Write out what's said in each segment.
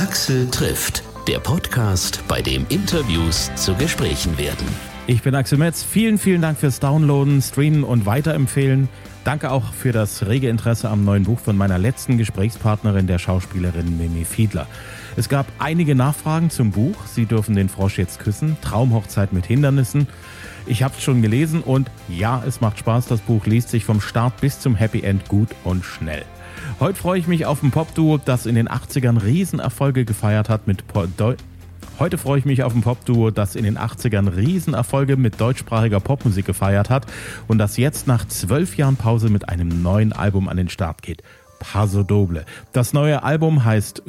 Axel trifft, der Podcast, bei dem Interviews zu Gesprächen werden. Ich bin Axel Metz. Vielen, vielen Dank fürs Downloaden, Streamen und Weiterempfehlen. Danke auch für das rege Interesse am neuen Buch von meiner letzten Gesprächspartnerin, der Schauspielerin Mimi Fiedler. Es gab einige Nachfragen zum Buch. Sie dürfen den Frosch jetzt küssen. Traumhochzeit mit Hindernissen. Ich habe es schon gelesen und ja, es macht Spaß. Das Buch liest sich vom Start bis zum Happy End gut und schnell. Heute freue ich mich auf ein Popduo, das in den 80ern Riesenerfolge gefeiert hat mit po Deu Heute freue ich mich auf ein Popduo, das in den 80ern Riesenerfolge mit deutschsprachiger Popmusik gefeiert hat und das jetzt nach zwölf Jahren Pause mit einem neuen Album an den Start geht. Paso Doble. Das neue Album heißt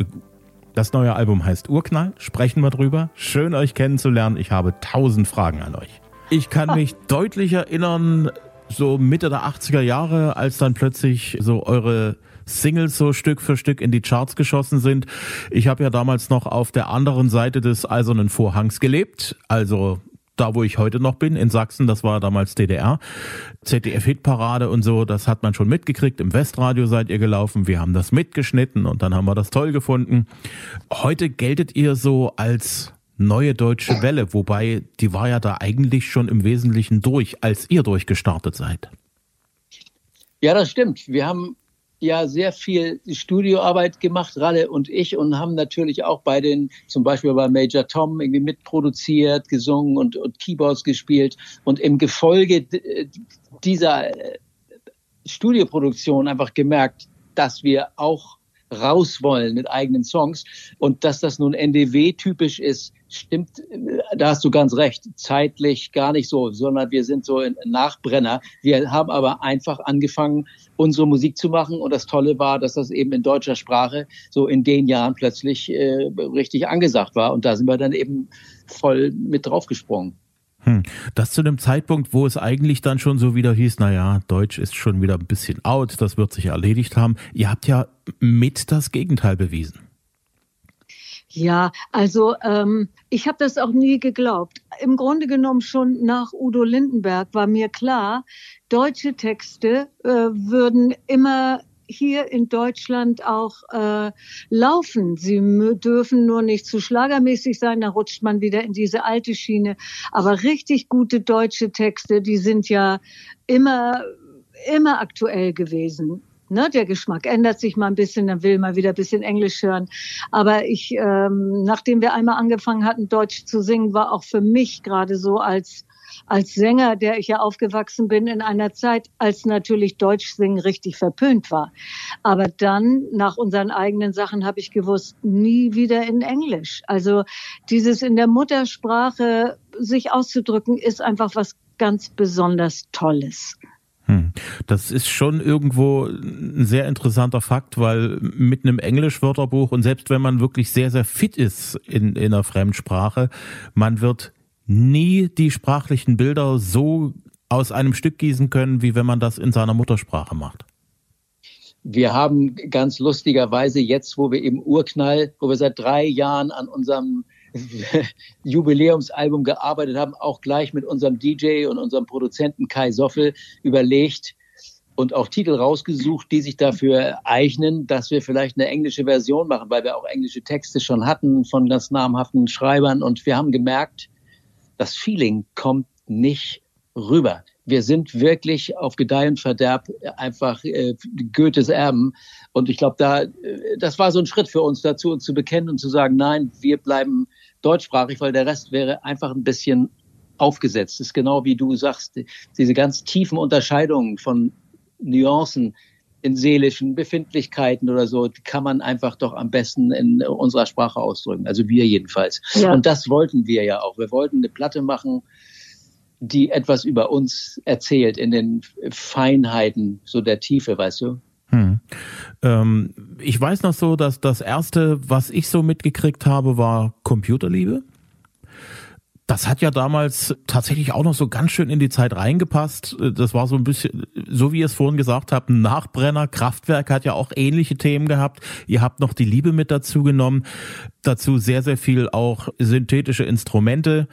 das neue Album heißt Urknall. Sprechen wir drüber. Schön euch kennenzulernen. Ich habe tausend Fragen an euch. Ich kann mich deutlich erinnern, so Mitte der 80er Jahre, als dann plötzlich so eure Singles so Stück für Stück in die Charts geschossen sind. Ich habe ja damals noch auf der anderen Seite des Eisernen Vorhangs gelebt, also da, wo ich heute noch bin, in Sachsen, das war damals DDR. ZDF-Hitparade und so, das hat man schon mitgekriegt. Im Westradio seid ihr gelaufen, wir haben das mitgeschnitten und dann haben wir das toll gefunden. Heute geltet ihr so als neue deutsche Welle, wobei die war ja da eigentlich schon im Wesentlichen durch, als ihr durchgestartet seid. Ja, das stimmt. Wir haben ja sehr viel Studioarbeit gemacht, Ralle und ich, und haben natürlich auch bei den, zum Beispiel bei Major Tom irgendwie mitproduziert, gesungen und, und Keyboards gespielt. Und im Gefolge dieser äh, Studioproduktion einfach gemerkt, dass wir auch raus wollen mit eigenen Songs. Und dass das nun NDW-typisch ist, stimmt, da hast du ganz recht, zeitlich gar nicht so, sondern wir sind so ein Nachbrenner. Wir haben aber einfach angefangen, unsere Musik zu machen. Und das Tolle war, dass das eben in deutscher Sprache so in den Jahren plötzlich äh, richtig angesagt war. Und da sind wir dann eben voll mit draufgesprungen. Hm. Das zu dem Zeitpunkt, wo es eigentlich dann schon so wieder hieß, naja, Deutsch ist schon wieder ein bisschen out, das wird sich erledigt haben. Ihr habt ja mit das Gegenteil bewiesen. Ja, also ähm, ich habe das auch nie geglaubt. Im Grunde genommen schon nach Udo Lindenberg war mir klar, deutsche Texte äh, würden immer hier in Deutschland auch äh, laufen. Sie dürfen nur nicht zu schlagermäßig sein, da rutscht man wieder in diese alte Schiene. Aber richtig gute deutsche Texte, die sind ja immer immer aktuell gewesen. Ne, der Geschmack ändert sich mal ein bisschen, dann will man wieder ein bisschen Englisch hören. Aber ich, ähm, nachdem wir einmal angefangen hatten, Deutsch zu singen, war auch für mich gerade so als als Sänger, der ich ja aufgewachsen bin in einer Zeit, als natürlich Deutsch singen richtig verpönt war. Aber dann, nach unseren eigenen Sachen, habe ich gewusst, nie wieder in Englisch. Also dieses in der Muttersprache sich auszudrücken, ist einfach was ganz besonders Tolles. Hm. Das ist schon irgendwo ein sehr interessanter Fakt, weil mit einem Englischwörterbuch und selbst wenn man wirklich sehr, sehr fit ist in, in einer Fremdsprache, man wird nie die sprachlichen Bilder so aus einem Stück gießen können, wie wenn man das in seiner Muttersprache macht. Wir haben ganz lustigerweise jetzt, wo wir im Urknall, wo wir seit drei Jahren an unserem Jubiläumsalbum gearbeitet haben, auch gleich mit unserem DJ und unserem Produzenten Kai Soffel überlegt und auch Titel rausgesucht, die sich dafür eignen, dass wir vielleicht eine englische Version machen, weil wir auch englische Texte schon hatten von ganz namhaften Schreibern und wir haben gemerkt, das Feeling kommt nicht rüber. Wir sind wirklich auf Gedeih und Verderb einfach äh, Goethes Erben. Und ich glaube, da, äh, das war so ein Schritt für uns dazu, uns zu bekennen und zu sagen, nein, wir bleiben deutschsprachig, weil der Rest wäre einfach ein bisschen aufgesetzt. Das ist genau wie du sagst, diese ganz tiefen Unterscheidungen von Nuancen, in seelischen Befindlichkeiten oder so, kann man einfach doch am besten in unserer Sprache ausdrücken. Also wir jedenfalls. Ja. Und das wollten wir ja auch. Wir wollten eine Platte machen, die etwas über uns erzählt in den Feinheiten so der Tiefe, weißt du? Hm. Ähm, ich weiß noch so, dass das erste, was ich so mitgekriegt habe, war Computerliebe. Das hat ja damals tatsächlich auch noch so ganz schön in die Zeit reingepasst. Das war so ein bisschen, so wie ihr es vorhin gesagt habt, ein Nachbrenner. Kraftwerk hat ja auch ähnliche Themen gehabt. Ihr habt noch die Liebe mit dazu genommen. Dazu sehr, sehr viel auch synthetische Instrumente.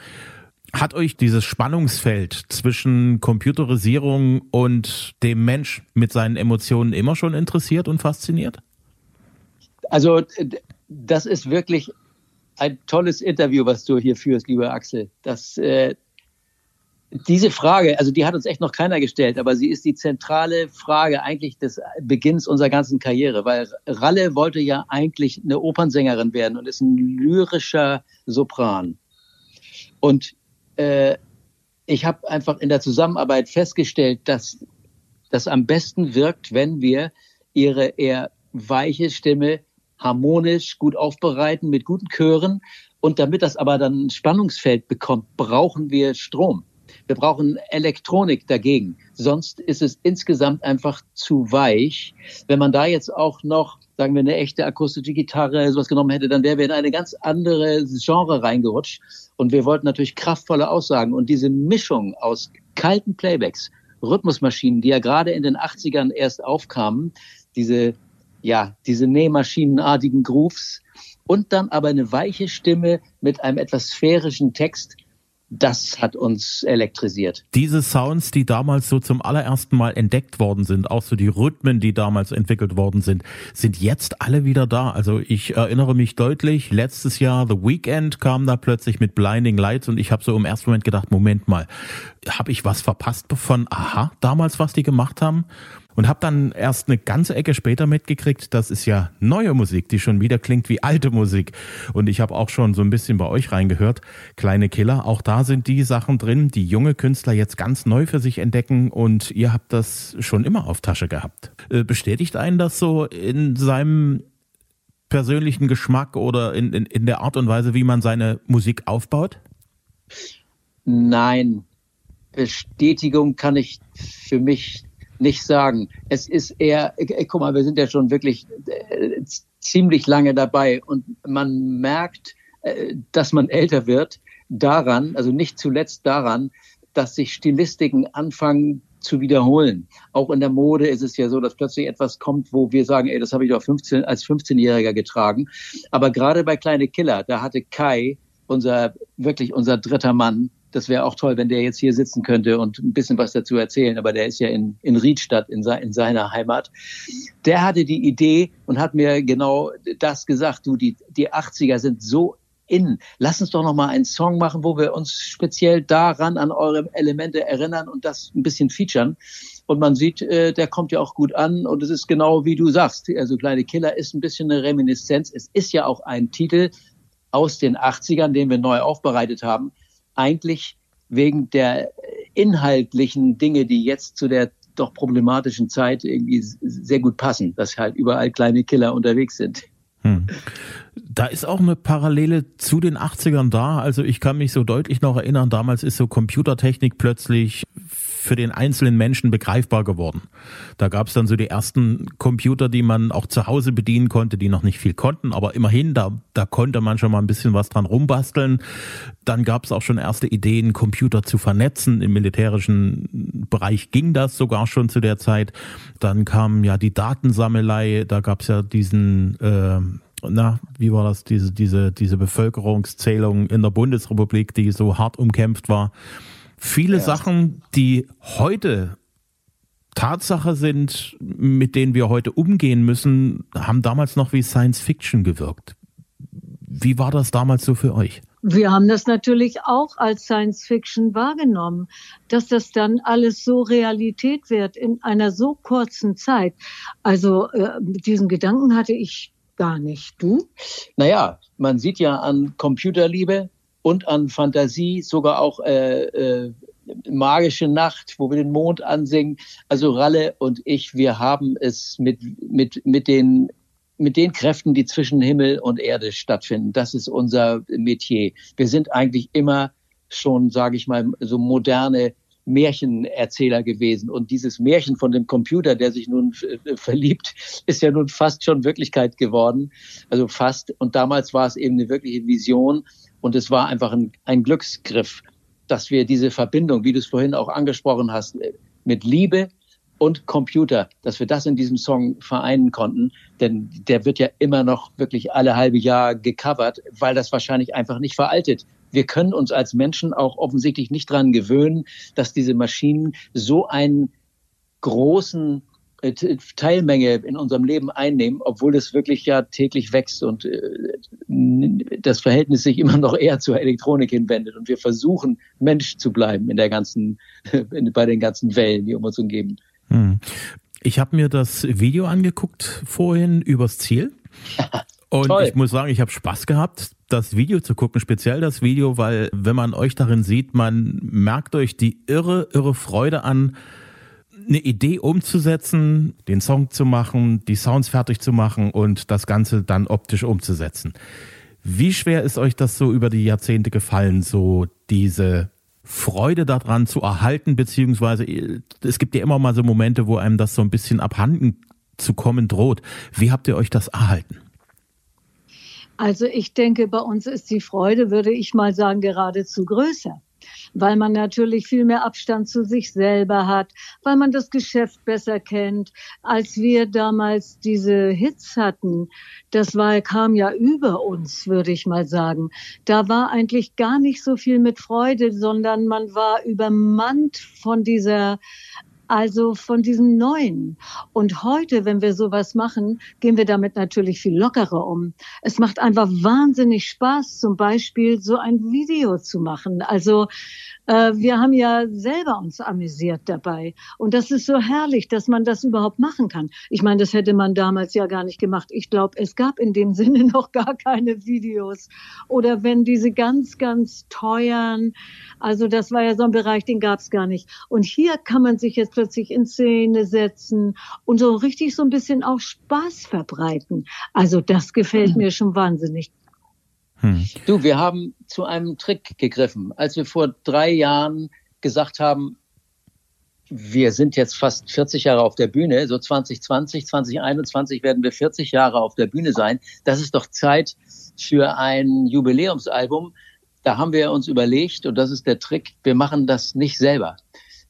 Hat euch dieses Spannungsfeld zwischen Computerisierung und dem Mensch mit seinen Emotionen immer schon interessiert und fasziniert? Also das ist wirklich ein tolles Interview, was du hier führst, lieber Axel. Das, äh, diese Frage, also die hat uns echt noch keiner gestellt, aber sie ist die zentrale Frage eigentlich des Beginns unserer ganzen Karriere, weil Ralle wollte ja eigentlich eine Opernsängerin werden und ist ein lyrischer Sopran. Und äh, ich habe einfach in der Zusammenarbeit festgestellt, dass das am besten wirkt, wenn wir ihre eher weiche Stimme harmonisch gut aufbereiten mit guten Chören. Und damit das aber dann ein Spannungsfeld bekommt, brauchen wir Strom. Wir brauchen Elektronik dagegen. Sonst ist es insgesamt einfach zu weich. Wenn man da jetzt auch noch, sagen wir, eine echte akustische Gitarre, sowas genommen hätte, dann wäre wir in eine ganz andere Genre reingerutscht. Und wir wollten natürlich kraftvolle Aussagen. Und diese Mischung aus kalten Playbacks, Rhythmusmaschinen, die ja gerade in den 80ern erst aufkamen, diese, ja, diese nähmaschinenartigen Grooves und dann aber eine weiche Stimme mit einem etwas sphärischen Text, das hat uns elektrisiert. Diese Sounds, die damals so zum allerersten Mal entdeckt worden sind, auch so die Rhythmen, die damals entwickelt worden sind, sind jetzt alle wieder da. Also ich erinnere mich deutlich, letztes Jahr The Weekend kam da plötzlich mit Blinding Lights und ich habe so im ersten Moment gedacht, Moment mal, habe ich was verpasst von Aha, damals, was die gemacht haben? Und habe dann erst eine ganze Ecke später mitgekriegt, das ist ja neue Musik, die schon wieder klingt wie alte Musik. Und ich habe auch schon so ein bisschen bei euch reingehört, kleine Killer, auch da sind die Sachen drin, die junge Künstler jetzt ganz neu für sich entdecken und ihr habt das schon immer auf Tasche gehabt. Äh, bestätigt einen das so in seinem persönlichen Geschmack oder in, in, in der Art und Weise, wie man seine Musik aufbaut? Nein, Bestätigung kann ich für mich nicht sagen. Es ist eher, äh, guck mal, wir sind ja schon wirklich äh, ziemlich lange dabei und man merkt, äh, dass man älter wird daran, also nicht zuletzt daran, dass sich Stilistiken anfangen zu wiederholen. Auch in der Mode ist es ja so, dass plötzlich etwas kommt, wo wir sagen, ey, das habe ich doch 15, als 15-Jähriger getragen. Aber gerade bei Kleine Killer, da hatte Kai, unser, wirklich unser dritter Mann, das wäre auch toll, wenn der jetzt hier sitzen könnte und ein bisschen was dazu erzählen. Aber der ist ja in, in Riedstadt, in, in seiner Heimat. Der hatte die Idee und hat mir genau das gesagt. Du, die, die 80er sind so in. Lass uns doch noch mal einen Song machen, wo wir uns speziell daran an eure Elemente erinnern und das ein bisschen featuren. Und man sieht, äh, der kommt ja auch gut an und es ist genau wie du sagst. Also Kleine Killer ist ein bisschen eine Reminiszenz. Es ist ja auch ein Titel aus den 80ern, den wir neu aufbereitet haben eigentlich wegen der inhaltlichen Dinge, die jetzt zu der doch problematischen Zeit irgendwie sehr gut passen, dass halt überall kleine Killer unterwegs sind. Hm. Da ist auch eine Parallele zu den 80ern da. Also ich kann mich so deutlich noch erinnern, damals ist so Computertechnik plötzlich für den einzelnen Menschen begreifbar geworden. Da gab es dann so die ersten Computer, die man auch zu Hause bedienen konnte, die noch nicht viel konnten, aber immerhin, da, da konnte man schon mal ein bisschen was dran rumbasteln. Dann gab es auch schon erste Ideen, Computer zu vernetzen. Im militärischen Bereich ging das sogar schon zu der Zeit. Dann kam ja die Datensammelei, da gab es ja diesen äh, na, wie war das, diese, diese, diese Bevölkerungszählung in der Bundesrepublik, die so hart umkämpft war. Viele ja. Sachen, die heute Tatsache sind, mit denen wir heute umgehen müssen, haben damals noch wie Science Fiction gewirkt. Wie war das damals so für euch? Wir haben das natürlich auch als Science Fiction wahrgenommen, dass das dann alles so Realität wird in einer so kurzen Zeit. Also äh, diesen Gedanken hatte ich gar nicht. Du? Naja, man sieht ja an Computerliebe, und an Fantasie, sogar auch äh, äh, magische Nacht, wo wir den Mond ansingen. Also Ralle und ich, wir haben es mit, mit, mit den mit den Kräften, die zwischen Himmel und Erde stattfinden. Das ist unser Metier. Wir sind eigentlich immer schon, sage ich mal, so moderne Märchenerzähler gewesen. Und dieses Märchen von dem Computer, der sich nun äh, verliebt, ist ja nun fast schon Wirklichkeit geworden. Also fast. Und damals war es eben eine wirkliche Vision. Und es war einfach ein, ein Glücksgriff, dass wir diese Verbindung, wie du es vorhin auch angesprochen hast, mit Liebe und Computer, dass wir das in diesem Song vereinen konnten. Denn der wird ja immer noch wirklich alle halbe Jahr gecovert, weil das wahrscheinlich einfach nicht veraltet. Wir können uns als Menschen auch offensichtlich nicht dran gewöhnen, dass diese Maschinen so einen großen äh, Teilmenge in unserem Leben einnehmen, obwohl es wirklich ja täglich wächst und äh, das Verhältnis sich immer noch eher zur Elektronik hinwendet. Und wir versuchen, Mensch zu bleiben in der ganzen, bei den ganzen Wellen, die um uns umgeben. Hm. Ich habe mir das Video angeguckt vorhin übers Ziel. Und Toll. ich muss sagen, ich habe Spaß gehabt, das Video zu gucken, speziell das Video, weil wenn man euch darin sieht, man merkt euch die irre, irre Freude an, eine Idee umzusetzen, den Song zu machen, die Sounds fertig zu machen und das Ganze dann optisch umzusetzen. Wie schwer ist euch das so über die Jahrzehnte gefallen, so diese Freude daran zu erhalten, beziehungsweise es gibt ja immer mal so Momente, wo einem das so ein bisschen abhanden zu kommen droht. Wie habt ihr euch das erhalten? Also ich denke, bei uns ist die Freude, würde ich mal sagen, geradezu größer weil man natürlich viel mehr Abstand zu sich selber hat, weil man das Geschäft besser kennt. Als wir damals diese Hits hatten, das war, kam ja über uns, würde ich mal sagen. Da war eigentlich gar nicht so viel mit Freude, sondern man war übermannt von dieser also von diesem Neuen. Und heute, wenn wir sowas machen, gehen wir damit natürlich viel lockerer um. Es macht einfach wahnsinnig Spaß, zum Beispiel so ein Video zu machen. Also äh, wir haben ja selber uns amüsiert dabei. Und das ist so herrlich, dass man das überhaupt machen kann. Ich meine, das hätte man damals ja gar nicht gemacht. Ich glaube, es gab in dem Sinne noch gar keine Videos. Oder wenn diese ganz, ganz teuren, also das war ja so ein Bereich, den gab es gar nicht. Und hier kann man sich jetzt plötzlich in Szene setzen und so richtig so ein bisschen auch Spaß verbreiten. Also das gefällt mir schon wahnsinnig. Hm. Du, wir haben zu einem Trick gegriffen, als wir vor drei Jahren gesagt haben, wir sind jetzt fast 40 Jahre auf der Bühne, so 2020, 2021 werden wir 40 Jahre auf der Bühne sein. Das ist doch Zeit für ein Jubiläumsalbum. Da haben wir uns überlegt, und das ist der Trick, wir machen das nicht selber.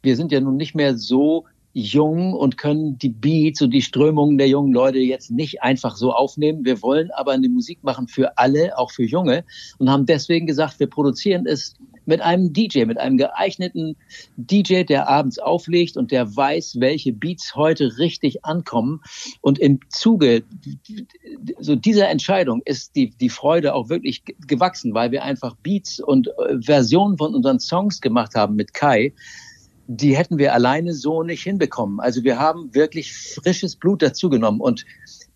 Wir sind ja nun nicht mehr so jung und können die Beats und die Strömungen der jungen Leute jetzt nicht einfach so aufnehmen. Wir wollen aber eine Musik machen für alle, auch für Junge und haben deswegen gesagt, wir produzieren es mit einem DJ, mit einem geeigneten DJ, der abends auflegt und der weiß, welche Beats heute richtig ankommen. Und im Zuge so dieser Entscheidung ist die, die Freude auch wirklich gewachsen, weil wir einfach Beats und äh, Versionen von unseren Songs gemacht haben mit Kai, die hätten wir alleine so nicht hinbekommen. Also wir haben wirklich frisches Blut dazugenommen und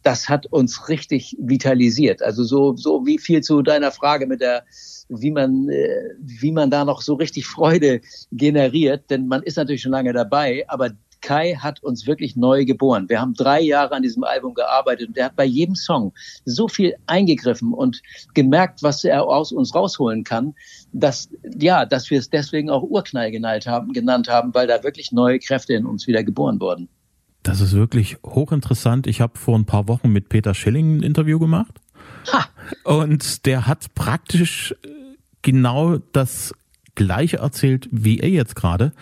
das hat uns richtig vitalisiert. Also so, so wie viel zu deiner Frage mit der, wie man, äh, wie man da noch so richtig Freude generiert, denn man ist natürlich schon lange dabei, aber Kai hat uns wirklich neu geboren. Wir haben drei Jahre an diesem Album gearbeitet und er hat bei jedem Song so viel eingegriffen und gemerkt, was er aus uns rausholen kann, dass, ja, dass wir es deswegen auch Urknall genannt haben, genannt haben, weil da wirklich neue Kräfte in uns wieder geboren wurden. Das ist wirklich hochinteressant. Ich habe vor ein paar Wochen mit Peter Schilling ein Interview gemacht. Ha. Und der hat praktisch äh, genau das Gleiche erzählt wie er jetzt gerade,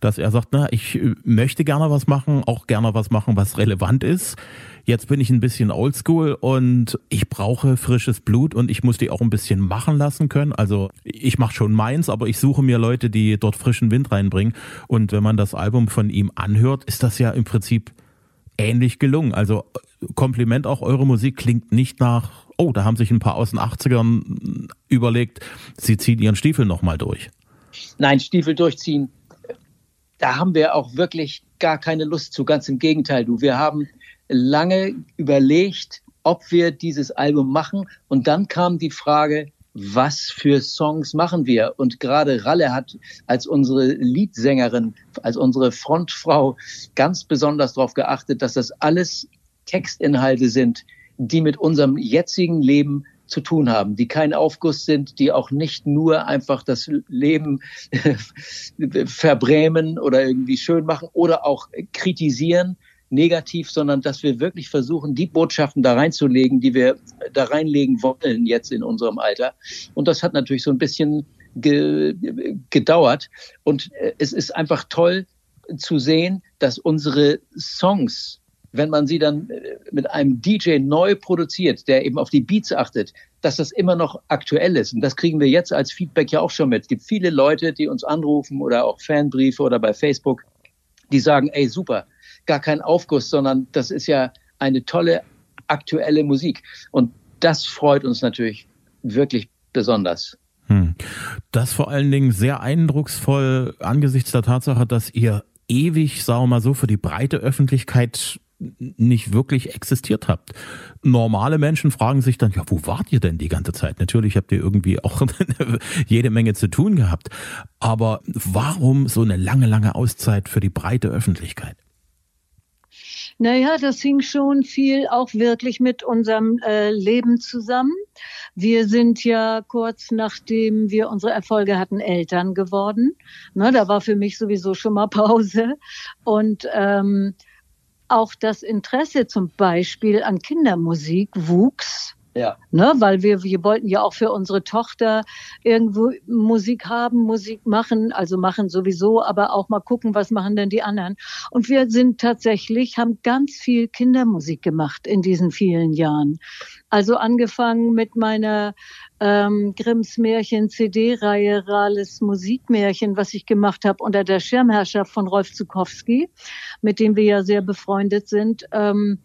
dass er sagt, na, ich äh, möchte gerne was machen, auch gerne was machen, was relevant ist. Jetzt bin ich ein bisschen oldschool und ich brauche frisches Blut und ich muss die auch ein bisschen machen lassen können. Also ich mache schon meins, aber ich suche mir Leute, die dort frischen Wind reinbringen. Und wenn man das Album von ihm anhört, ist das ja im Prinzip ähnlich gelungen. Also Kompliment auch, eure Musik klingt nicht nach, oh, da haben sich ein paar aus den 80ern überlegt, sie ziehen ihren Stiefel nochmal durch. Nein, Stiefel durchziehen, da haben wir auch wirklich gar keine Lust zu. Ganz im Gegenteil, du. Wir haben lange überlegt, ob wir dieses Album machen. Und dann kam die Frage, was für Songs machen wir? Und gerade Ralle hat als unsere Liedsängerin, als unsere Frontfrau ganz besonders darauf geachtet, dass das alles Textinhalte sind, die mit unserem jetzigen Leben zu tun haben, die kein Aufguss sind, die auch nicht nur einfach das Leben verbrämen oder irgendwie schön machen oder auch kritisieren, negativ, sondern dass wir wirklich versuchen, die Botschaften da reinzulegen, die wir da reinlegen wollen jetzt in unserem Alter. Und das hat natürlich so ein bisschen ge gedauert. Und äh, es ist einfach toll zu sehen, dass unsere Songs wenn man sie dann äh, mit einem DJ neu produziert, der eben auf die Beats achtet, dass das immer noch aktuell ist. Und das kriegen wir jetzt als Feedback ja auch schon mit. Es gibt viele Leute, die uns anrufen oder auch Fanbriefe oder bei Facebook, die sagen, ey, super, gar kein Aufguss, sondern das ist ja eine tolle aktuelle Musik. Und das freut uns natürlich wirklich besonders. Hm. Das vor allen Dingen sehr eindrucksvoll angesichts der Tatsache, dass ihr ewig, sagen wir mal so, für die breite Öffentlichkeit nicht wirklich existiert habt. Normale Menschen fragen sich dann, ja, wo wart ihr denn die ganze Zeit? Natürlich habt ihr irgendwie auch jede Menge zu tun gehabt. Aber warum so eine lange, lange Auszeit für die breite Öffentlichkeit? Naja, das hing schon viel auch wirklich mit unserem äh, Leben zusammen. Wir sind ja kurz nachdem wir unsere Erfolge hatten, Eltern geworden. Ne, da war für mich sowieso schon mal Pause. Und ähm, auch das Interesse zum Beispiel an Kindermusik wuchs. Ja. Ne, weil wir, wir wollten ja auch für unsere Tochter irgendwo Musik haben, Musik machen, also machen sowieso, aber auch mal gucken, was machen denn die anderen. Und wir sind tatsächlich, haben ganz viel Kindermusik gemacht in diesen vielen Jahren. Also angefangen mit meiner ähm, Grimms Märchen CD-Reihe Rales Musikmärchen, was ich gemacht habe unter der Schirmherrschaft von Rolf Zukowski, mit dem wir ja sehr befreundet sind. Ähm,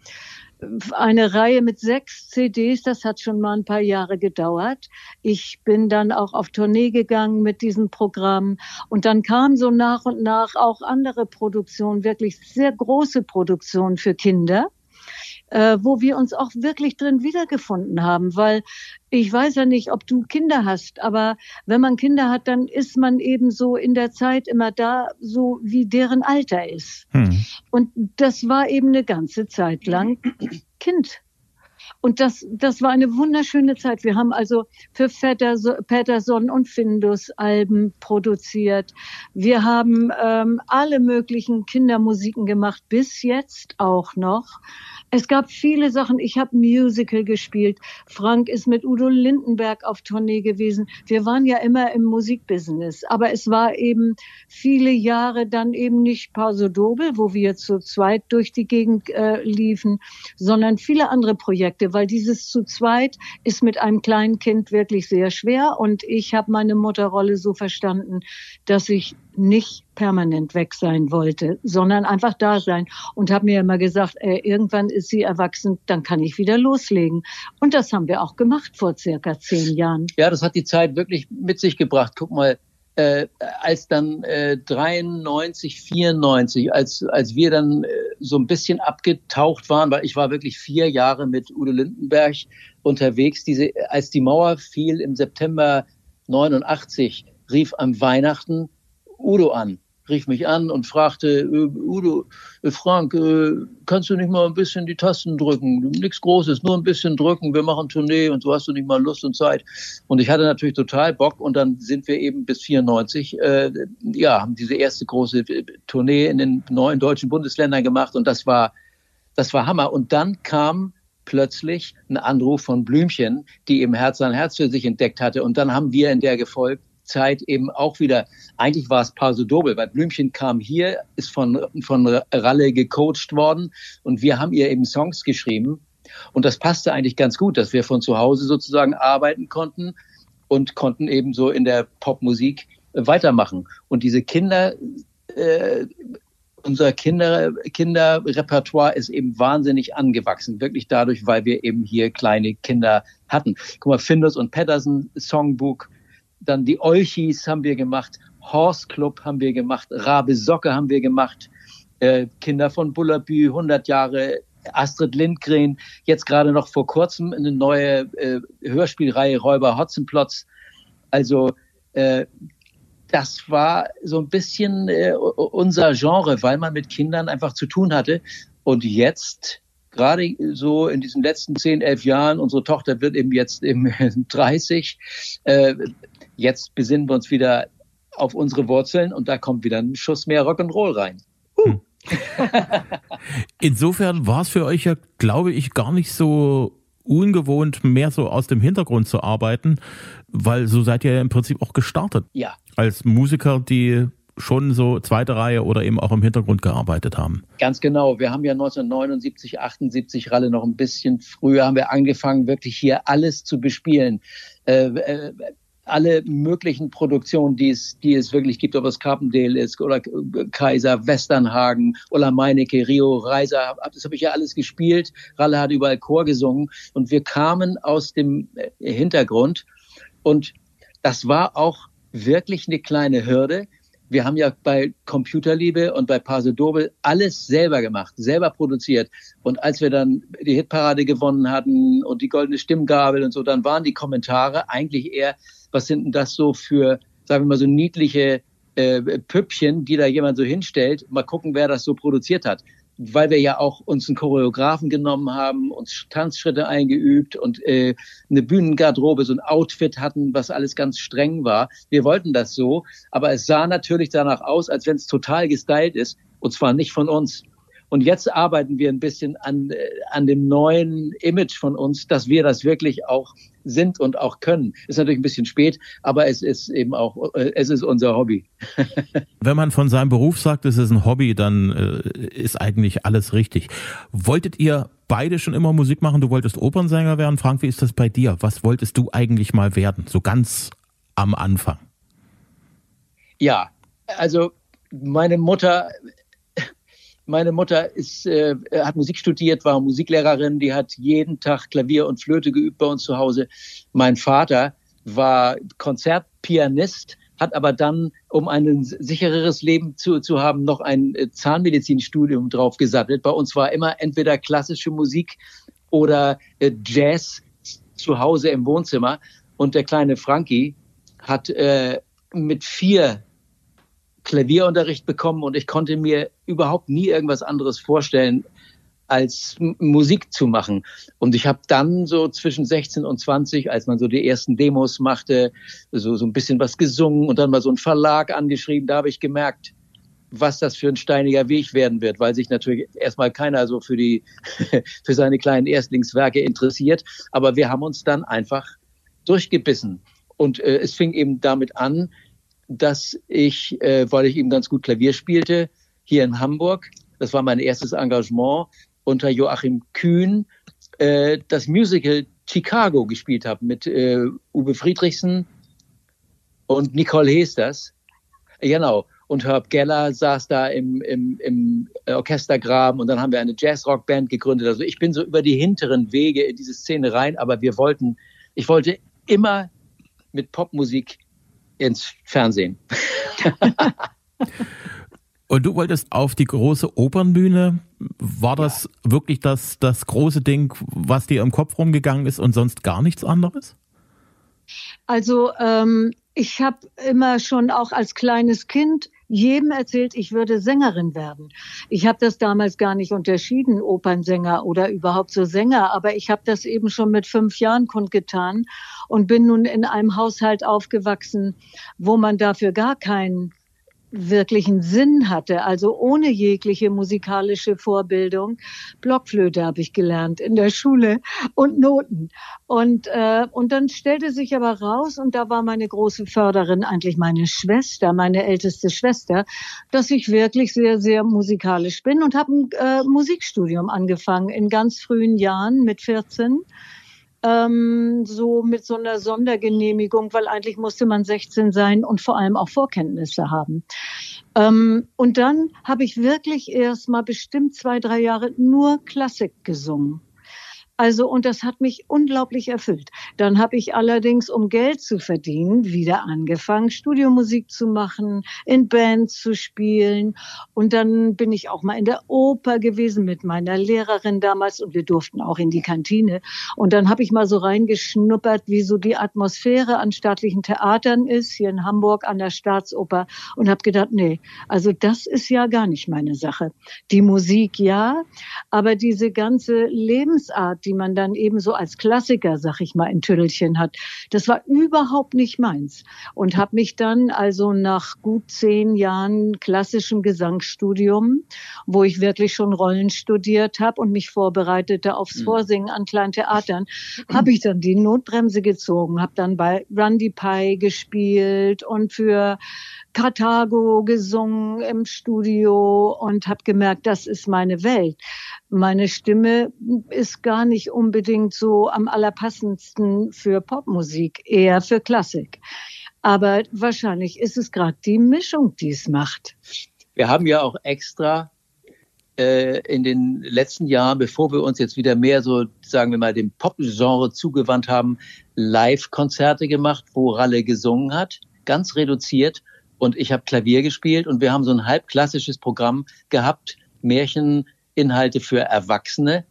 eine Reihe mit sechs CDs, das hat schon mal ein paar Jahre gedauert. Ich bin dann auch auf Tournee gegangen mit diesem Programm und dann kamen so nach und nach auch andere Produktionen, wirklich sehr große Produktionen für Kinder äh, wo wir uns auch wirklich drin wiedergefunden haben, weil ich weiß ja nicht, ob du Kinder hast, aber wenn man Kinder hat, dann ist man eben so in der Zeit immer da, so wie deren Alter ist. Hm. Und das war eben eine ganze Zeit lang Kind. Und das, das war eine wunderschöne Zeit. Wir haben also für Patterson und Findus Alben produziert. Wir haben ähm, alle möglichen Kindermusiken gemacht, bis jetzt auch noch. Es gab viele Sachen. Ich habe Musical gespielt. Frank ist mit Udo Lindenberg auf Tournee gewesen. Wir waren ja immer im Musikbusiness. Aber es war eben viele Jahre dann eben nicht Paso Dobel, wo wir zu zweit durch die Gegend äh, liefen, sondern viele andere Projekte, weil dieses zu zweit ist mit einem kleinen Kind wirklich sehr schwer. Und ich habe meine Mutterrolle so verstanden, dass ich nicht permanent weg sein wollte, sondern einfach da sein und habe mir immer gesagt, äh, irgendwann ist sie erwachsen, dann kann ich wieder loslegen. Und das haben wir auch gemacht vor circa zehn Jahren. Ja, das hat die Zeit wirklich mit sich gebracht. Guck mal, äh, als dann äh, 93, 94, als, als wir dann äh, so ein bisschen abgetaucht waren, weil ich war wirklich vier Jahre mit Udo Lindenberg unterwegs, diese, als die Mauer fiel im September 89, rief am Weihnachten Udo an, rief mich an und fragte, äh, Udo, äh, Frank, äh, kannst du nicht mal ein bisschen die Tasten drücken? Nichts Großes, nur ein bisschen drücken, wir machen Tournee und so hast du nicht mal Lust und Zeit. Und ich hatte natürlich total Bock und dann sind wir eben bis 94, äh, ja, haben diese erste große Tournee in den neuen deutschen Bundesländern gemacht und das war, das war Hammer. Und dann kam plötzlich ein Anruf von Blümchen, die eben Herz an Herz für sich entdeckt hatte. Und dann haben wir in der gefolgt Zeit eben auch wieder, eigentlich war es Paso Dobel, weil Blümchen kam hier, ist von, von Ralle gecoacht worden und wir haben ihr eben Songs geschrieben. Und das passte eigentlich ganz gut, dass wir von zu Hause sozusagen arbeiten konnten und konnten eben so in der Popmusik weitermachen. Und diese Kinder, äh, unser Kinder, Kinderrepertoire ist eben wahnsinnig angewachsen. Wirklich dadurch, weil wir eben hier kleine Kinder hatten. Guck mal, Findus und Patterson Songbook dann die Olchis haben wir gemacht, Horse Club haben wir gemacht, Rabe Socke haben wir gemacht, äh, Kinder von Bullabü, 100 Jahre, Astrid Lindgren, jetzt gerade noch vor kurzem eine neue äh, Hörspielreihe Räuber Hotzenplotz. Also äh, das war so ein bisschen äh, unser Genre, weil man mit Kindern einfach zu tun hatte. Und jetzt gerade so in diesen letzten 10, 11 Jahren, unsere Tochter wird eben jetzt im 30, äh, jetzt besinnen wir uns wieder auf unsere Wurzeln und da kommt wieder ein Schuss mehr Rock'n'Roll rein. Hm. Insofern war es für euch ja, glaube ich, gar nicht so ungewohnt, mehr so aus dem Hintergrund zu arbeiten, weil so seid ihr ja im Prinzip auch gestartet. Ja. Als Musiker, die schon so zweite Reihe oder eben auch im Hintergrund gearbeitet haben. Ganz genau. Wir haben ja 1979, 78 Ralle noch ein bisschen früher haben wir angefangen, wirklich hier alles zu bespielen. Äh, äh, alle möglichen Produktionen, die es, die es wirklich gibt, ob es Carpendale ist oder Kaiser, Westernhagen, Ola Meinecke, Rio Reiser, das habe ich ja alles gespielt. Ralle hat überall Chor gesungen und wir kamen aus dem äh, Hintergrund und das war auch wirklich eine kleine Hürde. Wir haben ja bei Computerliebe und bei Pase Dobel alles selber gemacht, selber produziert. Und als wir dann die Hitparade gewonnen hatten und die goldene Stimmgabel und so, dann waren die Kommentare eigentlich eher, was sind denn das so für, sagen wir mal, so niedliche äh, Püppchen, die da jemand so hinstellt. Mal gucken, wer das so produziert hat. Weil wir ja auch uns einen Choreografen genommen haben, uns Tanzschritte eingeübt und äh, eine Bühnengarderobe, so ein Outfit hatten, was alles ganz streng war. Wir wollten das so, aber es sah natürlich danach aus, als wenn es total gestylt ist, und zwar nicht von uns. Und jetzt arbeiten wir ein bisschen an, äh, an dem neuen Image von uns, dass wir das wirklich auch sind und auch können. Ist natürlich ein bisschen spät, aber es ist eben auch, äh, es ist unser Hobby. Wenn man von seinem Beruf sagt, es ist ein Hobby, dann äh, ist eigentlich alles richtig. Wolltet ihr beide schon immer Musik machen? Du wolltest Opernsänger werden. Frank, wie ist das bei dir? Was wolltest du eigentlich mal werden? So ganz am Anfang. Ja, also meine Mutter meine Mutter ist, äh, hat Musik studiert, war Musiklehrerin, die hat jeden Tag Klavier und Flöte geübt bei uns zu Hause. Mein Vater war Konzertpianist, hat aber dann, um ein sichereres Leben zu, zu haben, noch ein äh, Zahnmedizinstudium draufgesattelt. Bei uns war immer entweder klassische Musik oder äh, Jazz zu Hause im Wohnzimmer. Und der kleine Frankie hat äh, mit vier Klavierunterricht bekommen und ich konnte mir überhaupt nie irgendwas anderes vorstellen, als Musik zu machen. Und ich habe dann so zwischen 16 und 20, als man so die ersten Demos machte, so, so ein bisschen was gesungen und dann mal so einen Verlag angeschrieben, da habe ich gemerkt, was das für ein steiniger Weg werden wird, weil sich natürlich erstmal keiner so für die, für seine kleinen Erstlingswerke interessiert. Aber wir haben uns dann einfach durchgebissen. Und äh, es fing eben damit an, dass ich, äh, weil ich eben ganz gut Klavier spielte, hier in Hamburg, das war mein erstes Engagement, unter Joachim Kühn äh, das Musical Chicago gespielt habe mit äh, Uwe Friedrichsen und Nicole Hesters. Genau. Und Herb Geller saß da im, im, im Orchestergraben und dann haben wir eine Jazzrock-Band gegründet. Also ich bin so über die hinteren Wege in diese Szene rein, aber wir wollten, ich wollte immer mit Popmusik ins Fernsehen. Und du wolltest auf die große Opernbühne. War das ja. wirklich das, das große Ding, was dir im Kopf rumgegangen ist und sonst gar nichts anderes? Also ähm, ich habe immer schon auch als kleines Kind jedem erzählt, ich würde Sängerin werden. Ich habe das damals gar nicht unterschieden, Opernsänger oder überhaupt so Sänger, aber ich habe das eben schon mit fünf Jahren kundgetan und bin nun in einem Haushalt aufgewachsen, wo man dafür gar keinen wirklichen Sinn hatte, also ohne jegliche musikalische Vorbildung. Blockflöte habe ich gelernt in der Schule und Noten. Und, äh, und dann stellte sich aber raus, und da war meine große Förderin eigentlich meine Schwester, meine älteste Schwester, dass ich wirklich sehr, sehr musikalisch bin und habe ein äh, Musikstudium angefangen in ganz frühen Jahren mit 14 ähm, so mit so einer Sondergenehmigung, weil eigentlich musste man 16 sein und vor allem auch Vorkenntnisse haben. Ähm, und dann habe ich wirklich erst mal bestimmt zwei, drei Jahre nur Klassik gesungen. Also, und das hat mich unglaublich erfüllt. Dann habe ich allerdings, um Geld zu verdienen, wieder angefangen, Studiomusik zu machen, in Bands zu spielen. Und dann bin ich auch mal in der Oper gewesen mit meiner Lehrerin damals und wir durften auch in die Kantine. Und dann habe ich mal so reingeschnuppert, wie so die Atmosphäre an staatlichen Theatern ist, hier in Hamburg an der Staatsoper und habe gedacht, nee, also das ist ja gar nicht meine Sache. Die Musik ja, aber diese ganze Lebensart, die man dann eben so als Klassiker, sag ich mal, in Tüdelchen hat. Das war überhaupt nicht meins und habe mich dann also nach gut zehn Jahren klassischem Gesangsstudium, wo ich wirklich schon Rollen studiert habe und mich vorbereitete aufs mhm. Vorsingen an kleinen Theatern, habe ich dann die Notbremse gezogen, habe dann bei Randy Pie gespielt und für Karthago gesungen im Studio und habe gemerkt, das ist meine Welt. meine Stimme ist gar nicht unbedingt so am allerpassendsten für Popmusik, eher für Klassik. Aber wahrscheinlich ist es gerade die Mischung, die es macht. Wir haben ja auch extra äh, in den letzten Jahren, bevor wir uns jetzt wieder mehr so, sagen wir mal, dem Pop-Genre zugewandt haben, Live-Konzerte gemacht, wo Ralle gesungen hat, ganz reduziert. Und ich habe Klavier gespielt und wir haben so ein halb klassisches Programm gehabt, Märcheninhalte für Erwachsene.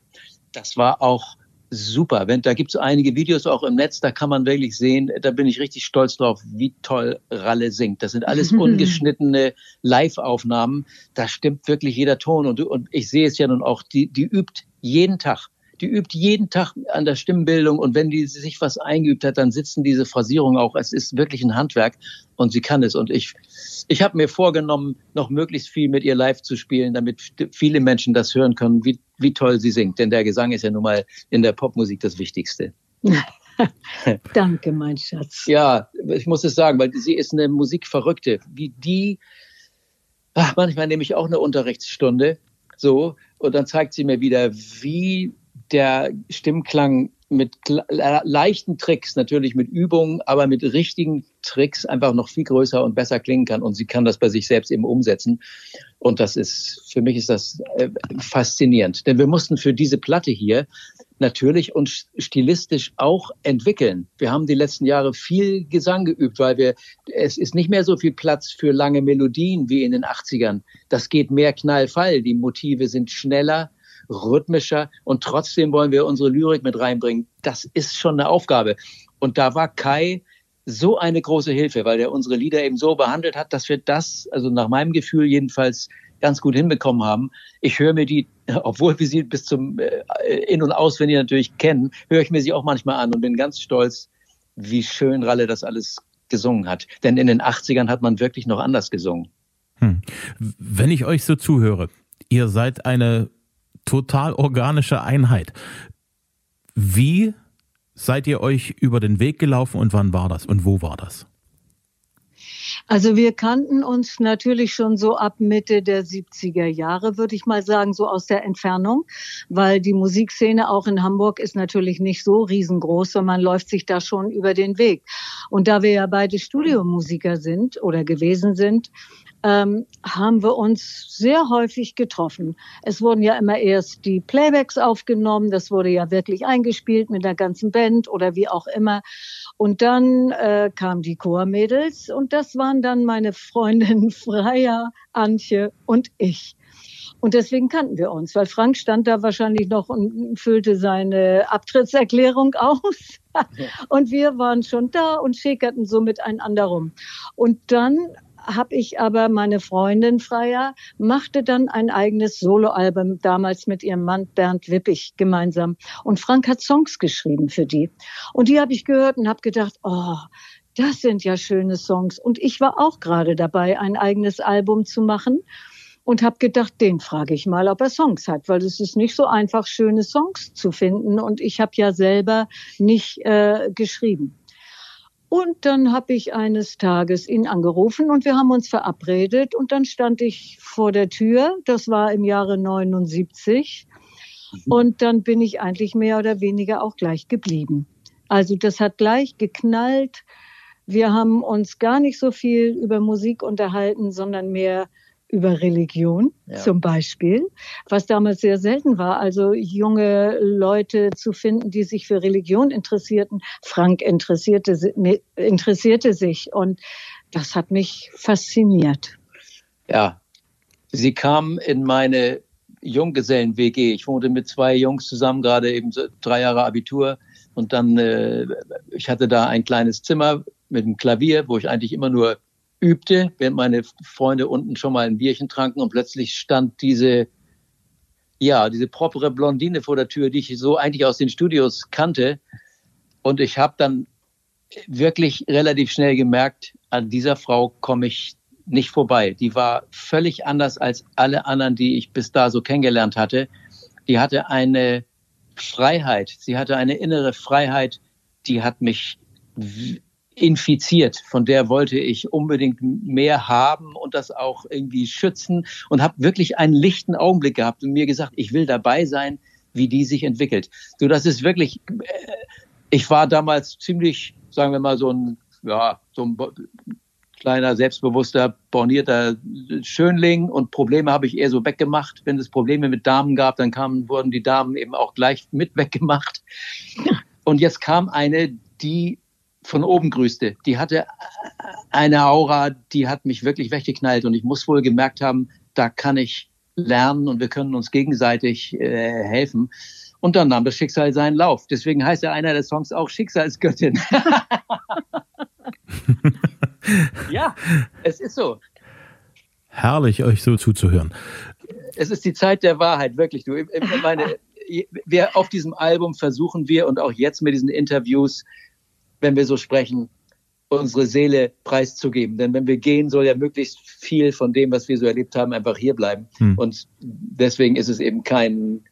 Das war auch super. Wenn, da gibt es einige Videos auch im Netz, da kann man wirklich sehen, da bin ich richtig stolz drauf, wie toll Ralle singt. Das sind alles ungeschnittene Live-Aufnahmen. Da stimmt wirklich jeder Ton. Und, und ich sehe es ja nun auch, die, die übt jeden Tag die übt jeden Tag an der Stimmbildung und wenn die sich was eingeübt hat, dann sitzen diese Phrasierungen auch. Es ist wirklich ein Handwerk und sie kann es. Und ich, ich habe mir vorgenommen, noch möglichst viel mit ihr live zu spielen, damit viele Menschen das hören können, wie, wie toll sie singt. Denn der Gesang ist ja nun mal in der Popmusik das Wichtigste. Danke, mein Schatz. Ja, ich muss es sagen, weil sie ist eine Musikverrückte. Wie die, ach, manchmal nehme ich auch eine Unterrichtsstunde, so, und dann zeigt sie mir wieder, wie der Stimmklang mit leichten Tricks, natürlich mit Übungen, aber mit richtigen Tricks einfach noch viel größer und besser klingen kann. Und sie kann das bei sich selbst eben umsetzen. Und das ist, für mich ist das äh, faszinierend. Denn wir mussten für diese Platte hier natürlich uns stilistisch auch entwickeln. Wir haben die letzten Jahre viel Gesang geübt, weil wir, es ist nicht mehr so viel Platz für lange Melodien wie in den 80ern. Das geht mehr Knallfall. Die Motive sind schneller, rhythmischer und trotzdem wollen wir unsere Lyrik mit reinbringen. Das ist schon eine Aufgabe. Und da war Kai so eine große Hilfe, weil er unsere Lieder eben so behandelt hat, dass wir das, also nach meinem Gefühl jedenfalls, ganz gut hinbekommen haben. Ich höre mir die, obwohl wir sie bis zum äh, In- und Auswendig natürlich kennen, höre ich mir sie auch manchmal an und bin ganz stolz, wie schön Ralle das alles gesungen hat. Denn in den 80ern hat man wirklich noch anders gesungen. Hm. Wenn ich euch so zuhöre, ihr seid eine total organische Einheit. Wie seid ihr euch über den Weg gelaufen und wann war das und wo war das? Also wir kannten uns natürlich schon so ab Mitte der 70er Jahre, würde ich mal sagen, so aus der Entfernung, weil die Musikszene auch in Hamburg ist natürlich nicht so riesengroß, sondern man läuft sich da schon über den Weg. Und da wir ja beide Studiomusiker sind oder gewesen sind, ähm, haben wir uns sehr häufig getroffen. Es wurden ja immer erst die Playbacks aufgenommen, das wurde ja wirklich eingespielt mit der ganzen Band oder wie auch immer. Und dann äh, kamen die Chormädels und das waren dann meine Freundin Freya, Antje und ich. Und deswegen kannten wir uns, weil Frank stand da wahrscheinlich noch und füllte seine Abtrittserklärung aus. Und wir waren schon da und schickerten so miteinander rum. Und dann habe ich aber meine Freundin Freya machte dann ein eigenes Soloalbum damals mit ihrem Mann Bernd Wippich gemeinsam. Und Frank hat Songs geschrieben für die. Und die habe ich gehört und habe gedacht, oh, das sind ja schöne Songs. Und ich war auch gerade dabei ein eigenes Album zu machen und habe gedacht, den frage ich mal, ob er Songs hat, weil es ist nicht so einfach, schöne Songs zu finden. Und ich habe ja selber nicht äh, geschrieben. Und dann habe ich eines Tages ihn angerufen und wir haben uns verabredet und dann stand ich vor der Tür. Das war im Jahre 79. Mhm. Und dann bin ich eigentlich mehr oder weniger auch gleich geblieben. Also das hat gleich geknallt. Wir haben uns gar nicht so viel über Musik unterhalten, sondern mehr über Religion ja. zum Beispiel, was damals sehr selten war. Also junge Leute zu finden, die sich für Religion interessierten. Frank interessierte, interessierte sich und das hat mich fasziniert. Ja, sie kam in meine Junggesellen-WG. Ich wohnte mit zwei Jungs zusammen, gerade eben so drei Jahre Abitur. Und dann, äh, ich hatte da ein kleines Zimmer mit einem Klavier, wo ich eigentlich immer nur übte, während meine Freunde unten schon mal ein Bierchen tranken und plötzlich stand diese, ja, diese propere Blondine vor der Tür, die ich so eigentlich aus den Studios kannte. Und ich habe dann wirklich relativ schnell gemerkt, an dieser Frau komme ich nicht vorbei. Die war völlig anders als alle anderen, die ich bis da so kennengelernt hatte. Die hatte eine Freiheit, sie hatte eine innere Freiheit, die hat mich infiziert. Von der wollte ich unbedingt mehr haben und das auch irgendwie schützen und habe wirklich einen lichten Augenblick gehabt und mir gesagt, ich will dabei sein, wie die sich entwickelt. So, das ist wirklich, äh, ich war damals ziemlich, sagen wir mal, so ein, ja, so ein kleiner, selbstbewusster, bornierter Schönling und Probleme habe ich eher so weggemacht. Wenn es Probleme mit Damen gab, dann kamen, wurden die Damen eben auch gleich mit weggemacht. Und jetzt kam eine, die von oben grüßte. Die hatte eine Aura, die hat mich wirklich weggeknallt und ich muss wohl gemerkt haben, da kann ich lernen und wir können uns gegenseitig äh, helfen. Und dann nahm das Schicksal seinen Lauf. Deswegen heißt ja einer der Songs auch Schicksalsgöttin. ja, es ist so. Herrlich, euch so zuzuhören. Es ist die Zeit der Wahrheit, wirklich. Du, ich meine, wir auf diesem Album versuchen wir und auch jetzt mit diesen Interviews wenn wir so sprechen, unsere Seele preiszugeben. Denn wenn wir gehen, soll ja möglichst viel von dem, was wir so erlebt haben, einfach hier bleiben. Hm. Und deswegen ist es eben kein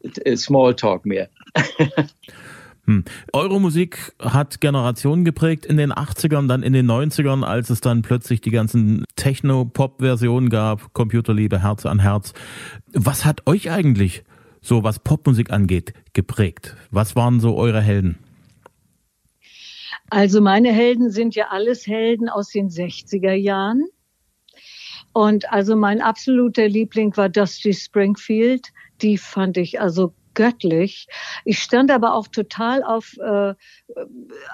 äh, Smalltalk mehr. Hm. Eure Musik hat Generationen geprägt in den 80ern, dann in den 90ern, als es dann plötzlich die ganzen Techno-Pop-Versionen gab, Computerliebe, Herz an Herz. Was hat euch eigentlich, so was Popmusik angeht, geprägt? Was waren so eure Helden? Also meine Helden sind ja alles Helden aus den 60er Jahren. Und also mein absoluter Liebling war Dusty Springfield. Die fand ich also göttlich. Ich stand aber auch total auf äh,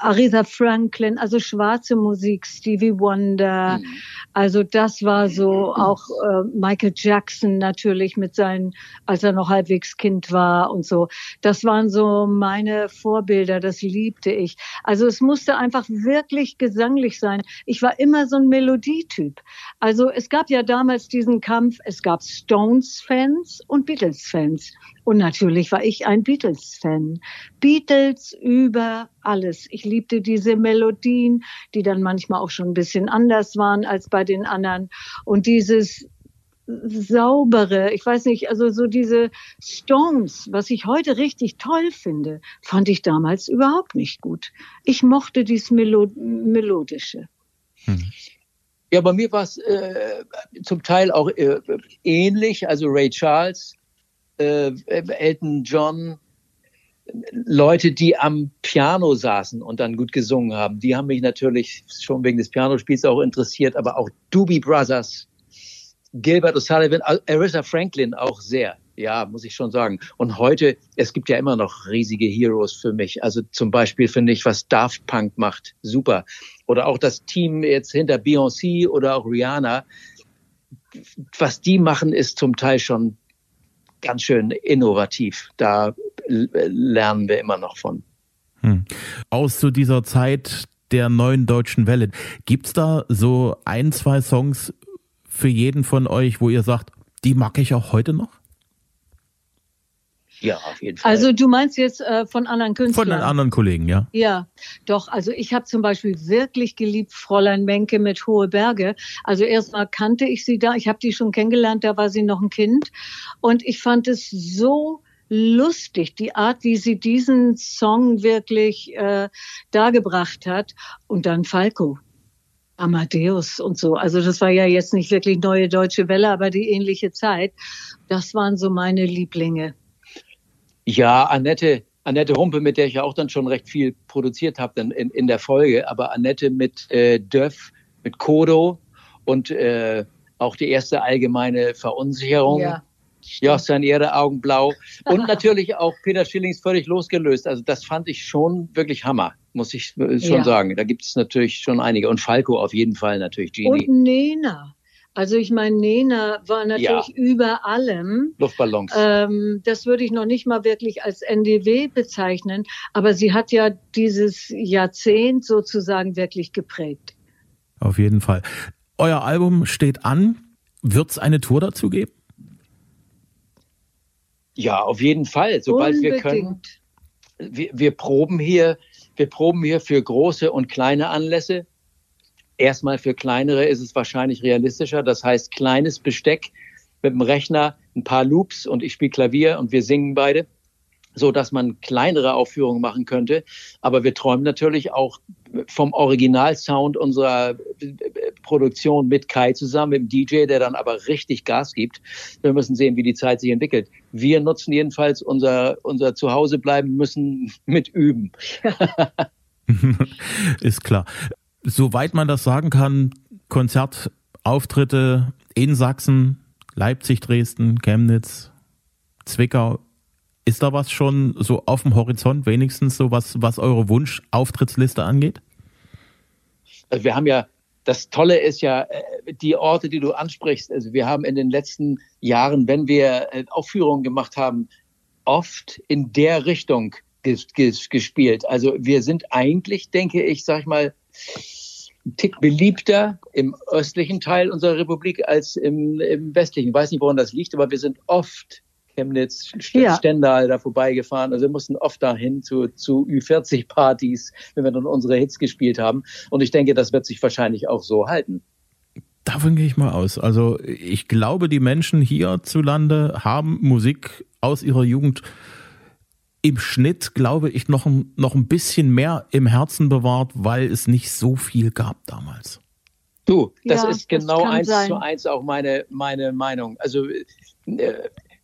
Aretha Franklin, also schwarze Musik, Stevie Wonder. Mhm. Also das war so auch äh, Michael Jackson natürlich mit seinen, als er noch halbwegs Kind war und so. Das waren so meine Vorbilder, das liebte ich. Also es musste einfach wirklich gesanglich sein. Ich war immer so ein Melodietyp. Also es gab ja damals diesen Kampf, es gab Stones-Fans und Beatles-Fans. Und natürlich war ich ein Beatles-Fan. Beatles über alles. Ich liebte diese Melodien, die dann manchmal auch schon ein bisschen anders waren als bei den anderen. Und dieses saubere, ich weiß nicht, also so diese Stones, was ich heute richtig toll finde, fand ich damals überhaupt nicht gut. Ich mochte dieses Melo Melodische. Hm. Ja, bei mir war es äh, zum Teil auch äh, ähnlich. Also Ray Charles, äh, Elton John, Leute, die am Piano saßen und dann gut gesungen haben, die haben mich natürlich schon wegen des Pianospiels auch interessiert, aber auch Doobie Brothers, Gilbert O'Sullivan, Aretha Franklin auch sehr. Ja, muss ich schon sagen. Und heute, es gibt ja immer noch riesige Heroes für mich. Also zum Beispiel finde ich, was Daft Punk macht, super. Oder auch das Team jetzt hinter Beyoncé oder auch Rihanna. Was die machen, ist zum Teil schon ganz schön innovativ. Da lernen wir immer noch von. Hm. Aus zu dieser Zeit der neuen deutschen Welle. Gibt es da so ein, zwei Songs für jeden von euch, wo ihr sagt, die mag ich auch heute noch? Ja, auf jeden Fall. Also du meinst jetzt äh, von anderen Künstlern? Von den anderen Kollegen, ja. Ja, doch. Also ich habe zum Beispiel wirklich geliebt Fräulein Menke mit Hohe Berge. Also erstmal kannte ich sie da. Ich habe die schon kennengelernt, da war sie noch ein Kind. Und ich fand es so lustig, die Art, wie sie diesen Song wirklich äh, dargebracht hat. Und dann Falco. Amadeus und so. Also das war ja jetzt nicht wirklich neue deutsche Welle, aber die ähnliche Zeit. Das waren so meine Lieblinge. Ja, Annette, Annette Humpe, mit der ich ja auch dann schon recht viel produziert habe in, in der Folge, aber Annette mit äh, Döff, mit Kodo und äh, auch die erste allgemeine Verunsicherung. Ja. Ja, seine ihre Augen blau. Und natürlich auch Peter Schillings völlig losgelöst. Also das fand ich schon wirklich Hammer, muss ich äh, schon ja. sagen. Da gibt es natürlich schon einige. Und Falco auf jeden Fall natürlich, Genie. Und Nena. Also ich meine, Nena war natürlich ja. über allem. Luftballons. Ähm, das würde ich noch nicht mal wirklich als NDW bezeichnen, aber sie hat ja dieses Jahrzehnt sozusagen wirklich geprägt. Auf jeden Fall. Euer Album steht an. Wird es eine Tour dazu geben? Ja, auf jeden Fall. Sobald Unbedingt. wir können. Wir, wir proben hier, wir proben hier für große und kleine Anlässe. Erstmal für kleinere ist es wahrscheinlich realistischer. Das heißt, kleines Besteck mit dem Rechner, ein paar Loops und ich spiele Klavier und wir singen beide, so dass man kleinere Aufführungen machen könnte. Aber wir träumen natürlich auch vom Originalsound unserer Produktion mit Kai zusammen, mit dem DJ, der dann aber richtig Gas gibt. Wir müssen sehen, wie die Zeit sich entwickelt. Wir nutzen jedenfalls unser, unser Zuhause bleiben müssen mit üben. Ist klar. Soweit man das sagen kann, Konzertauftritte in Sachsen, Leipzig, Dresden, Chemnitz, Zwickau. Ist da was schon so auf dem Horizont, wenigstens so was, was eure Wunsch-Auftrittsliste angeht? Also wir haben ja, das Tolle ist ja, äh, die Orte, die du ansprichst. Also wir haben in den letzten Jahren, wenn wir äh, Aufführungen gemacht haben, oft in der Richtung gespielt. Also wir sind eigentlich, denke ich, sag ich mal, ein Tick beliebter im östlichen Teil unserer Republik als im, im westlichen. Ich weiß nicht, woran das liegt, aber wir sind oft Chemnitz, ja. Stendal da vorbeigefahren. Also wir mussten oft dahin zu, zu Ü40-Partys, wenn wir dann unsere Hits gespielt haben. Und ich denke, das wird sich wahrscheinlich auch so halten. Davon gehe ich mal aus. Also ich glaube, die Menschen hierzulande haben Musik aus ihrer Jugend im Schnitt, glaube ich, noch ein, noch ein bisschen mehr im Herzen bewahrt, weil es nicht so viel gab damals. Du, das ja, ist genau das eins sein. zu eins auch meine, meine Meinung. Also äh,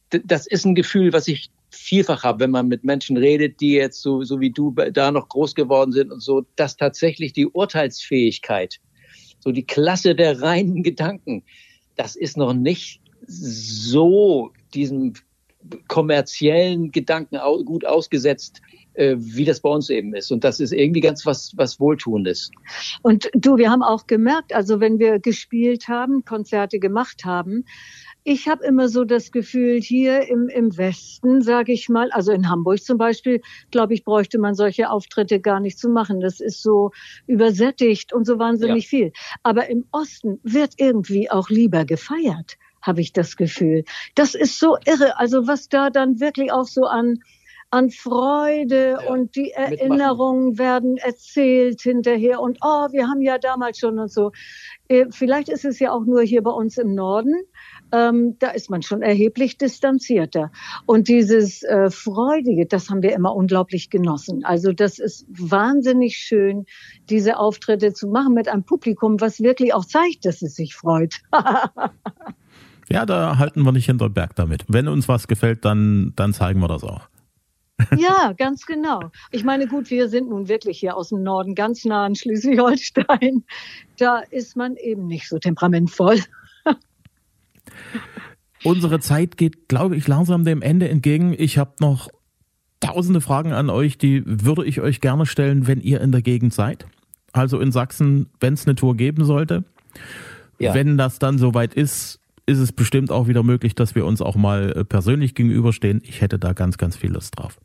das ist ein Gefühl, was ich vielfach habe, wenn man mit Menschen redet, die jetzt so, so wie du da noch groß geworden sind und so, dass tatsächlich die Urteilsfähigkeit, so die Klasse der reinen Gedanken, das ist noch nicht so diesem kommerziellen Gedanken gut ausgesetzt, äh, wie das bei uns eben ist. Und das ist irgendwie ganz was, was Wohltuendes. Und du, wir haben auch gemerkt, also wenn wir gespielt haben, Konzerte gemacht haben, ich habe immer so das Gefühl, hier im, im Westen, sage ich mal, also in Hamburg zum Beispiel, glaube ich, bräuchte man solche Auftritte gar nicht zu machen. Das ist so übersättigt und so wahnsinnig ja. viel. Aber im Osten wird irgendwie auch lieber gefeiert habe ich das Gefühl. Das ist so irre. Also was da dann wirklich auch so an an Freude ja, und die Erinnerungen mitmachen. werden erzählt hinterher und oh, wir haben ja damals schon und so. Äh, vielleicht ist es ja auch nur hier bei uns im Norden. Ähm, da ist man schon erheblich distanzierter. Und dieses äh, Freudige, das haben wir immer unglaublich genossen. Also das ist wahnsinnig schön, diese Auftritte zu machen mit einem Publikum, was wirklich auch zeigt, dass es sich freut. Ja, da halten wir nicht hinter Berg damit. Wenn uns was gefällt, dann, dann zeigen wir das auch. Ja, ganz genau. Ich meine, gut, wir sind nun wirklich hier aus dem Norden, ganz nah an Schleswig-Holstein. Da ist man eben nicht so temperamentvoll. Unsere Zeit geht, glaube ich, langsam dem Ende entgegen. Ich habe noch tausende Fragen an euch, die würde ich euch gerne stellen, wenn ihr in der Gegend seid. Also in Sachsen, wenn es eine Tour geben sollte. Ja. Wenn das dann soweit ist, ist es bestimmt auch wieder möglich, dass wir uns auch mal äh, persönlich gegenüberstehen. Ich hätte da ganz, ganz viel Lust drauf.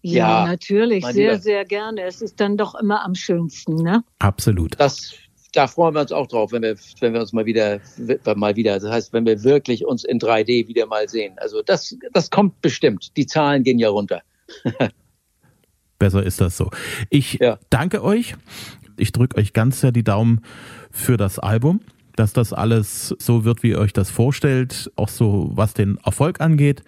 Ja, ja natürlich, sehr, Lieber. sehr gerne. Es ist dann doch immer am schönsten, ne? Absolut. Das, da freuen wir uns auch drauf, wenn wir, wenn wir uns mal wieder, mal wieder, das heißt, wenn wir wirklich uns in 3D wieder mal sehen. Also das, das kommt bestimmt. Die Zahlen gehen ja runter. Besser ist das so. Ich ja. danke euch. Ich drücke euch ganz sehr die Daumen für das Album dass das alles so wird, wie ihr euch das vorstellt, auch so was den Erfolg angeht.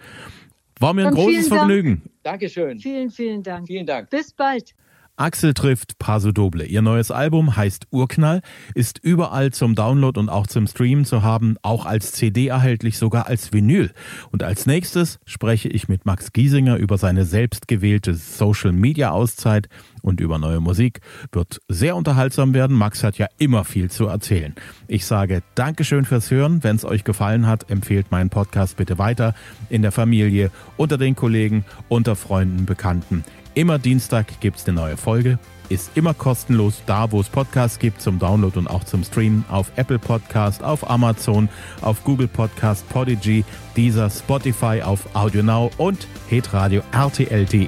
War mir ein Dann großes Vergnügen. Dank. Dankeschön. Vielen, vielen Dank. Vielen Dank. Bis bald. Axel trifft Paso Doble. Ihr neues Album heißt Urknall, ist überall zum Download und auch zum Streamen zu haben, auch als CD erhältlich, sogar als Vinyl. Und als nächstes spreche ich mit Max Giesinger über seine selbstgewählte Social Media Auszeit und über neue Musik. Wird sehr unterhaltsam werden. Max hat ja immer viel zu erzählen. Ich sage Dankeschön fürs Hören. Wenn es euch gefallen hat, empfehlt meinen Podcast bitte weiter in der Familie, unter den Kollegen, unter Freunden, Bekannten. Immer Dienstag gibt es eine neue Folge. Ist immer kostenlos da, wo es Podcasts gibt zum Download und auch zum Streamen auf Apple Podcast, auf Amazon, auf Google Podcast, Podigy, dieser Spotify, auf AudioNow und hitradio RTL.de.